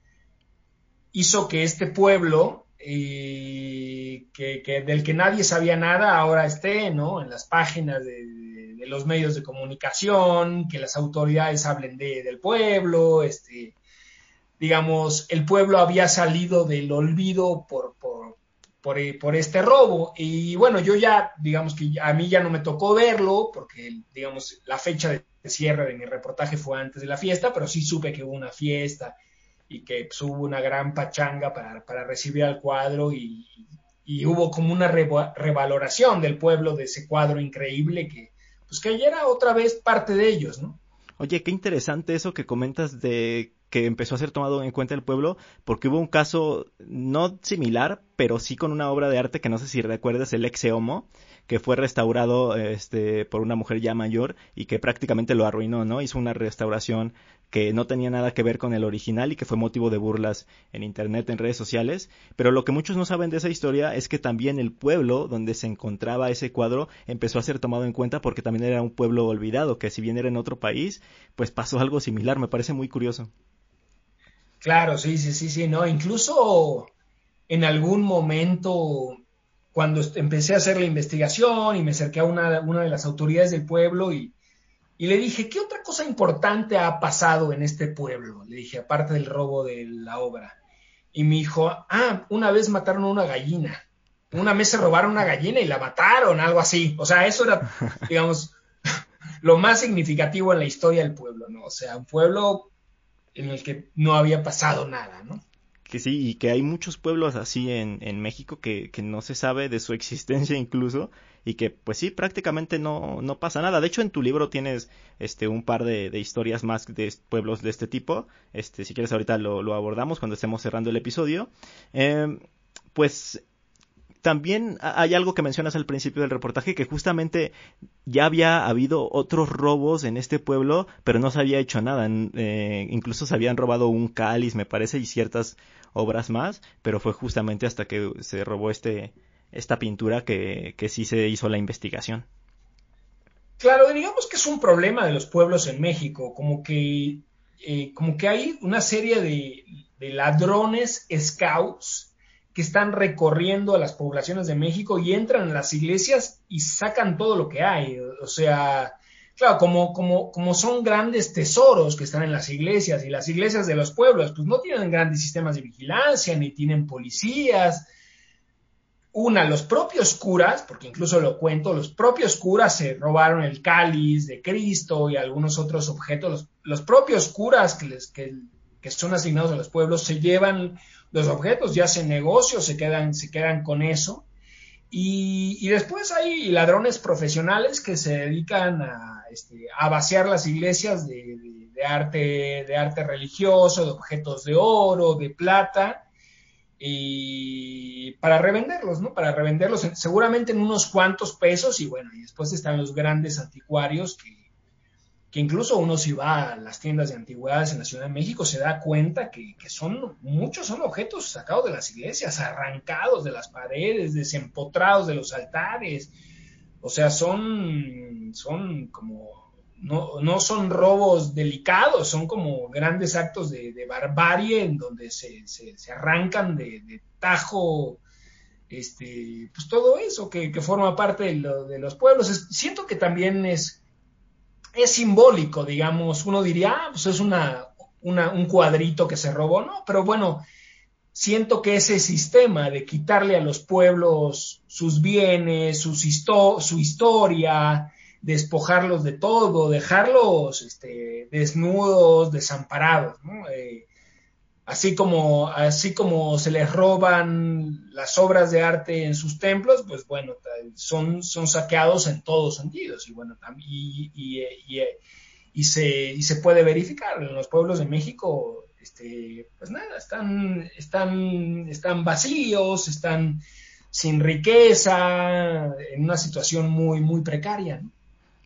Speaker 2: hizo que este pueblo y que, del que nadie sabía nada ahora esté, ¿no? En las páginas de, los medios de comunicación, que las autoridades hablen de, del pueblo, este, digamos, el pueblo había salido del olvido por, por, por, este robo. Y bueno, yo ya, digamos que a mí ya no me tocó verlo, porque, digamos, la fecha de cierre de mi reportaje fue antes de la fiesta, pero sí supe que hubo una fiesta y que pues, hubo una gran pachanga para, recibir al cuadro y, hubo como una revaloración del pueblo de ese cuadro increíble que, pues que ya era otra vez parte de ellos, ¿no?
Speaker 1: Oye, qué interesante eso que comentas de que empezó a ser tomado en cuenta el pueblo, porque hubo un caso no similar, pero sí con una obra de arte que no sé si recuerdas, el Exe Homo, que fue restaurado este, por una mujer ya mayor y que prácticamente lo arruinó, ¿no? Hizo una restauración que no tenía nada que ver con el original y que fue motivo de burlas en internet, en redes sociales. Pero lo que muchos no saben de esa historia es que también el pueblo donde se encontraba ese cuadro empezó a ser tomado en cuenta porque también era un pueblo olvidado, que si bien era en otro país, pues pasó algo similar. Me parece muy curioso.
Speaker 2: Claro, sí, sí, sí, sí, no. Incluso en algún momento cuando empecé a hacer la investigación y me acerqué a una, de las autoridades del pueblo y, le dije, ¿qué otra cosa importante ha pasado en este pueblo? Le dije, aparte del robo de la obra. Y me dijo, ah, una vez mataron a una gallina. Una vez se robaron una gallina y la mataron, algo así. O sea, eso era, digamos, lo más significativo en la historia del pueblo, ¿no? O sea, un pueblo en el que no había pasado nada, ¿no?
Speaker 1: Que sí, y que hay muchos pueblos así en, en México que, que, no se sabe de su existencia incluso, y que pues sí, prácticamente no, no pasa nada. De hecho, en tu libro tienes este un par de, historias más de pueblos de este tipo. Este, si quieres ahorita lo, lo abordamos cuando estemos cerrando el episodio. Eh, pues también hay algo que mencionas al principio del reportaje que justamente ya había habido otros robos en este pueblo, pero no se había hecho nada. Eh, incluso se habían robado un cáliz, me parece, y ciertas obras más, pero fue justamente hasta que se robó este esta pintura que, que sí se hizo la investigación.
Speaker 2: Claro, digamos que es un problema de los pueblos en México, como que, eh, como que hay una serie de, de ladrones scouts que están recorriendo a las poblaciones de México y entran a las iglesias y sacan todo lo que hay. O sea, claro, como, como, como son grandes tesoros que están en las iglesias y las iglesias de los pueblos, pues no tienen grandes sistemas de vigilancia ni tienen policías. Una, los propios curas, porque incluso lo cuento, los propios curas se robaron el cáliz de Cristo y algunos otros objetos. Los, propios curas que, les, que, que son asignados a los pueblos se llevan los objetos, ya hacen negocios, se quedan, se quedan con eso. Y, después hay ladrones profesionales que se dedican a, este, a vaciar las iglesias de, arte, de arte religioso, de objetos de oro, de plata, y para revenderlos, ¿no? Para revenderlos seguramente en unos cuantos pesos y bueno, y después están los grandes anticuarios que, que incluso uno si va a las tiendas de antigüedades en la Ciudad de México se da cuenta que, son muchos son objetos sacados de las iglesias, arrancados de las paredes, desempotrados de los altares. O sea, son, son como, no, no, son robos delicados, son como grandes actos de, barbarie en donde se, se, arrancan de, tajo este, pues todo eso que, forma parte de, de los pueblos. siento que también es, es simbólico, digamos, uno diría, ah, pues es una, un cuadrito que se robó, no, pero bueno, siento que ese sistema de quitarle a los pueblos sus bienes, sus su historia, despojarlos de todo, dejarlos este, desnudos, desamparados, ¿no? Eh, así como, así como se les roban las obras de arte en sus templos, pues bueno, son, son saqueados en todos sentidos. Y bueno, y, y, y, se, y se puede verificar. En los pueblos de México, este, pues nada, están, están, están vacíos, están sin riqueza, en una situación muy, muy precaria. ¿no?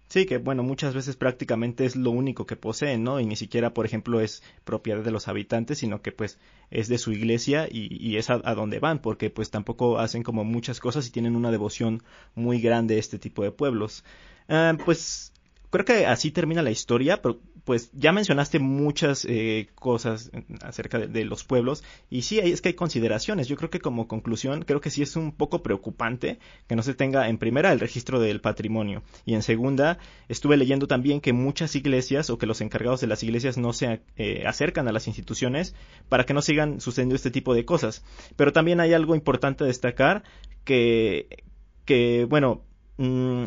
Speaker 1: Sí, que bueno, muchas veces prácticamente es lo único que poseen, ¿no? Y ni siquiera, por ejemplo, es propiedad de los habitantes, sino que pues es de su iglesia y, es a, donde van, porque pues tampoco hacen como muchas cosas y tienen una devoción muy grande este tipo de pueblos. Ah, pues creo que así termina la historia, pero pues ya mencionaste muchas eh, cosas acerca de, los pueblos y sí, es que hay consideraciones. Yo creo que como conclusión, creo que sí es un poco preocupante que no se tenga en primera el registro del patrimonio y en segunda estuve leyendo también que muchas iglesias o que los encargados de las iglesias no se eh, acercan a las instituciones para que no sigan sucediendo este tipo de cosas. Pero también hay algo importante a destacar que, que bueno, mmm,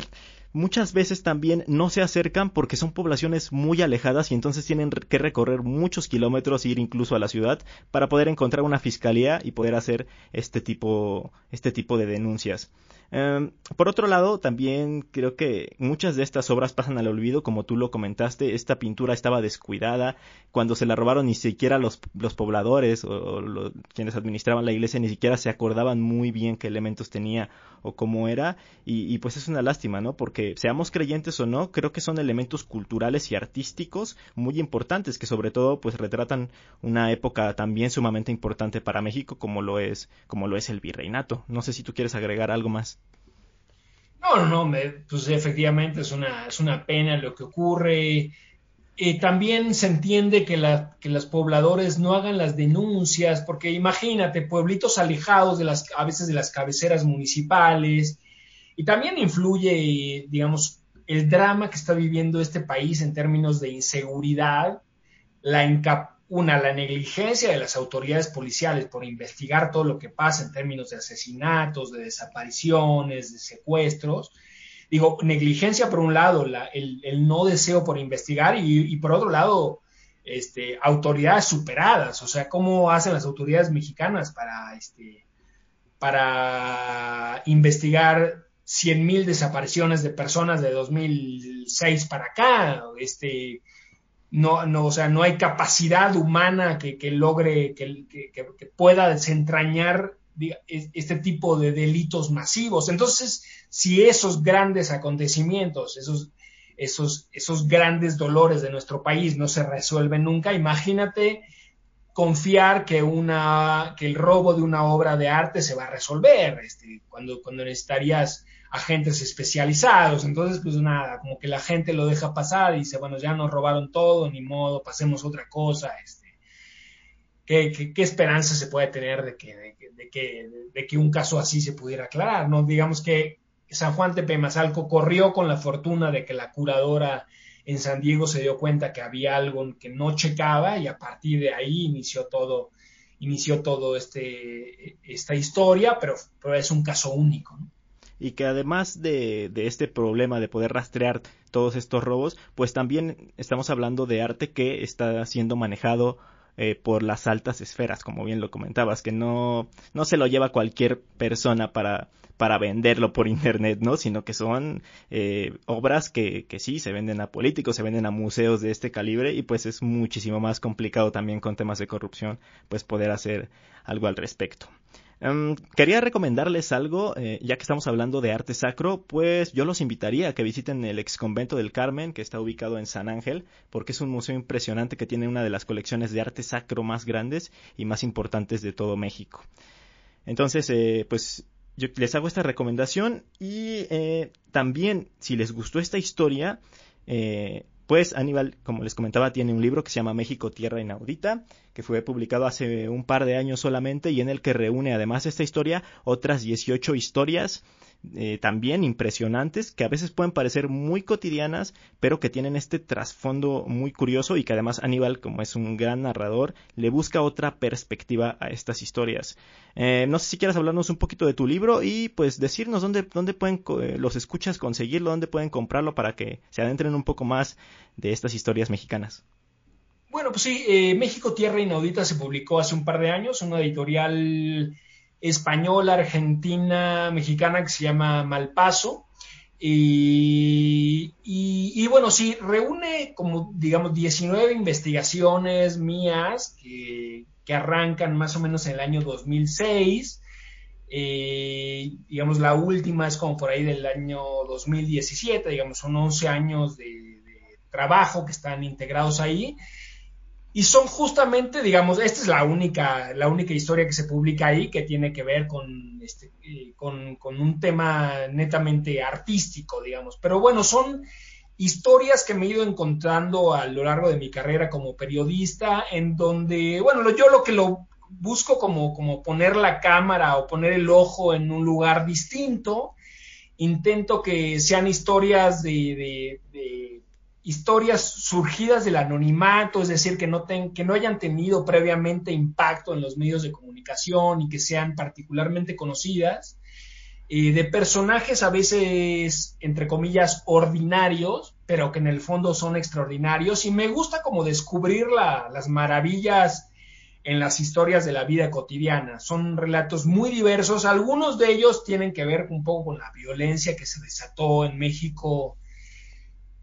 Speaker 1: muchas veces también no se acercan porque son poblaciones muy alejadas y entonces tienen que recorrer muchos kilómetros e ir incluso a la ciudad para poder encontrar una fiscalía y poder hacer este tipo, este tipo de denuncias. Em, por otro lado, también creo que muchas de estas obras pasan al olvido, como tú lo comentaste, esta pintura estaba descuidada, cuando se la robaron ni siquiera los, los pobladores o, quienes administraban la iglesia ni siquiera se acordaban muy bien qué elementos tenía o cómo era, y, y pues es una lástima, ¿no? Porque seamos creyentes o no, creo que son elementos culturales y artísticos muy importantes que sobre todo pues retratan una época también sumamente importante para México como lo es, como lo es el virreinato. No sé si tú quieres agregar algo más.
Speaker 2: No, no, me, pues efectivamente es una, es una pena lo que ocurre. Eh, también se entiende que, la, que los pobladores no hagan las denuncias, porque imagínate, pueblitos alejados de las, a veces de las cabeceras municipales, y también influye, digamos, el drama que está viviendo este país en términos de inseguridad, la, una, la negligencia de las autoridades policiales por investigar todo lo que pasa en términos de asesinatos, de desapariciones, de secuestros. Digo, negligencia por un lado, el, no deseo por investigar y, por otro lado, este, autoridades superadas, o sea, cómo hacen las autoridades mexicanas para, este, para investigar 100.000 desapariciones de personas de 2006 para acá, este, no, no, o sea, no hay capacidad humana que, logre, que, pueda desentrañar este tipo de delitos masivos. Entonces, si esos grandes acontecimientos, esos, esos, esos grandes dolores de nuestro país no se resuelven nunca, imagínate confiar que una que el robo de una obra de arte se va a resolver este, cuando cuando necesitarías agentes especializados. Entonces, pues nada, como que la gente lo deja pasar y dice, bueno, ya nos robaron todo, ni modo, pasemos otra cosa. Este, ¿qué, qué, esperanza se puede tener de que, de, que, de que un caso así se pudiera aclarar? ¿no? Digamos que San Juan Tepemazalco corrió con la fortuna de que la curadora en San Diego se dio cuenta que había algo que no checaba y a partir de ahí inició todo inició todo este esta historia, pero, pero es un caso único. ¿no?
Speaker 1: Y que además de, de, este problema de poder rastrear todos estos robos, pues también estamos hablando de arte que está siendo manejado eh, por las altas esferas, como bien lo comentabas, que no, no se lo lleva cualquier persona para, para venderlo por internet, ¿no? Sino que son eh, obras que, que sí se venden a políticos, se venden a museos de este calibre y pues es muchísimo más complicado también con temas de corrupción, pues poder hacer algo al respecto. Em, quería recomendarles algo, eh, ya que estamos hablando de arte sacro, pues yo los invitaría a que visiten el ex convento del Carmen, que está ubicado en San Ángel, porque es un museo impresionante que tiene una de las colecciones de arte sacro más grandes y más importantes de todo México. Entonces, eh, pues yo les hago esta recomendación y eh, también, si les gustó esta historia, pues Aníbal, como les comentaba, tiene un libro que se llama México Tierra Inaudita, que fue publicado hace un par de años solamente y en el que reúne además de esta historia otras 18 historias eh, también impresionantes que a veces pueden parecer muy cotidianas pero que tienen este trasfondo muy curioso y que además Aníbal como es un gran narrador le busca otra perspectiva a estas historias. Eh, no sé si quieres hablarnos un poquito de tu libro y pues decirnos dónde, dónde pueden eh, los escuchas conseguirlo dónde pueden comprarlo para que se adentren un poco más de estas historias mexicanas.
Speaker 2: Bueno, pues sí, México Tierra Inaudita se publicó hace un par de años, una editorial española, argentina, mexicana que se llama Malpaso. Y, bueno, sí, reúne como, digamos, 19 investigaciones mías que, arrancan más o menos en el año 2006. Eh, digamos, la última es como por ahí del año 2017, digamos, son 11 años de trabajo que están integrados ahí. Y son justamente, digamos, esta es la única, la única historia que se publica ahí que tiene que ver con, este, eh, con, con, un tema netamente artístico, digamos. Pero bueno, son historias que me he ido encontrando a lo largo de mi carrera como periodista, en donde, bueno, yo lo que lo busco como, como poner la cámara o poner el ojo en un lugar distinto. Intento que sean historias de, de historias surgidas del anonimato, es decir, que no, que no hayan tenido previamente impacto en los medios de comunicación y que sean particularmente conocidas, eh, de personajes a veces, entre comillas, ordinarios, pero que en el fondo son extraordinarios, y me gusta como descubrir las maravillas en las historias de la vida cotidiana. Son relatos muy diversos, algunos de ellos tienen que ver un poco con la violencia que se desató en México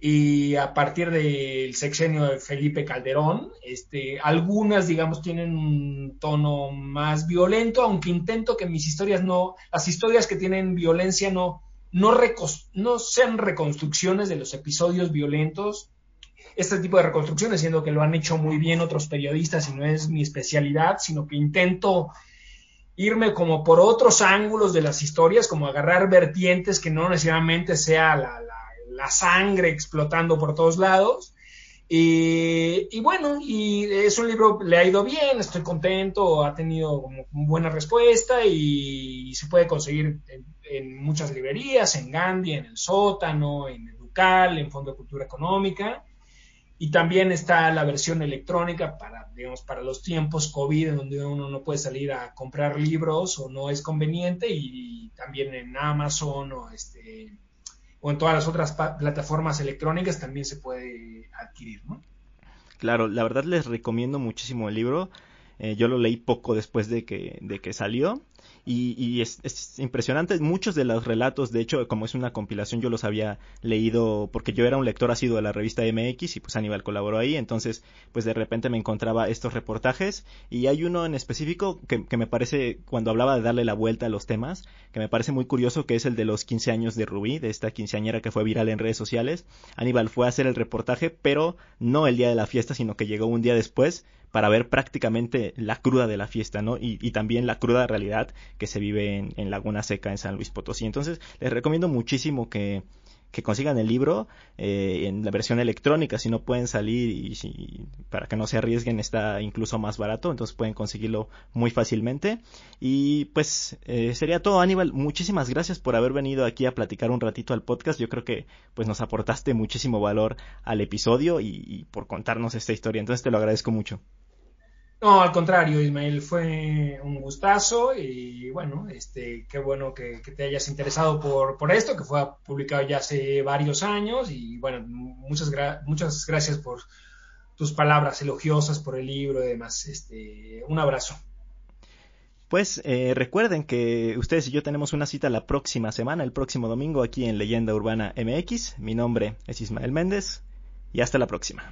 Speaker 2: y a partir del sexenio de Felipe Calderón, este, algunas, digamos, tienen un tono más violento, aunque intento que mis historias no, las historias que tienen violencia no, no, no sean reconstrucciones de los episodios violentos, este tipo de reconstrucciones, siendo que lo han hecho muy bien otros periodistas y no es mi especialidad, sino que intento irme como por otros ángulos de las historias, como agarrar vertientes que no necesariamente sea la la sangre explotando por todos lados. Y, bueno, y es un libro, le ha ido bien, estoy contento, ha tenido como buena respuesta y, se puede conseguir en, muchas librerías, en Gandhi, en el sótano, en Educal, en Fondo de Cultura Económica. Y también está la versión electrónica para, digamos, para los tiempos COVID, en donde uno no puede salir a comprar libros o no es conveniente, y también en Amazon o este, o en todas las otras plataformas electrónicas también se puede adquirir, ¿no?
Speaker 1: Claro, la verdad les recomiendo muchísimo el libro. Eh, yo lo leí poco después de que, de que salió y, es, impresionante. Muchos de los relatos, de hecho, como es una compilación, yo los había leído porque yo era un lector asiduo de la revista MX y pues Aníbal colaboró ahí. Entonces, pues de repente me encontraba estos reportajes y hay uno en específico que, que me parece, cuando hablaba de darle la vuelta a los temas, que me parece muy curioso, que es el de los 15 años de Rubí, de esta quinceañera que fue viral en redes sociales. Aníbal fue a hacer el reportaje, pero no el día de la fiesta, sino que llegó un día después para ver prácticamente la cruda de la fiesta, ¿no? Y, y también la cruda realidad que se vive en, Laguna Seca, en San Luis Potosí. Entonces, les recomiendo muchísimo que, consigan el libro eh, en la versión electrónica, si no pueden salir y para que no se arriesguen está incluso más barato, entonces pueden conseguirlo muy fácilmente. Y pues eh, sería todo, Aníbal, muchísimas gracias por haber venido aquí a platicar un ratito al podcast, yo creo que pues nos aportaste muchísimo valor al episodio y, y por contarnos esta historia, entonces te lo agradezco mucho.
Speaker 2: No, al contrario, Ismael, fue un gustazo y bueno, este, qué bueno que, te hayas interesado por, por, esto, que fue publicado ya hace varios años y bueno, muchas, muchas gracias por tus palabras elogiosas por el libro y demás. Este, un abrazo.
Speaker 1: Pues eh, recuerden que ustedes y yo tenemos una cita la próxima semana, el próximo domingo, aquí en Leyenda Urbana MX. Mi nombre es Ismael Méndez y hasta la próxima.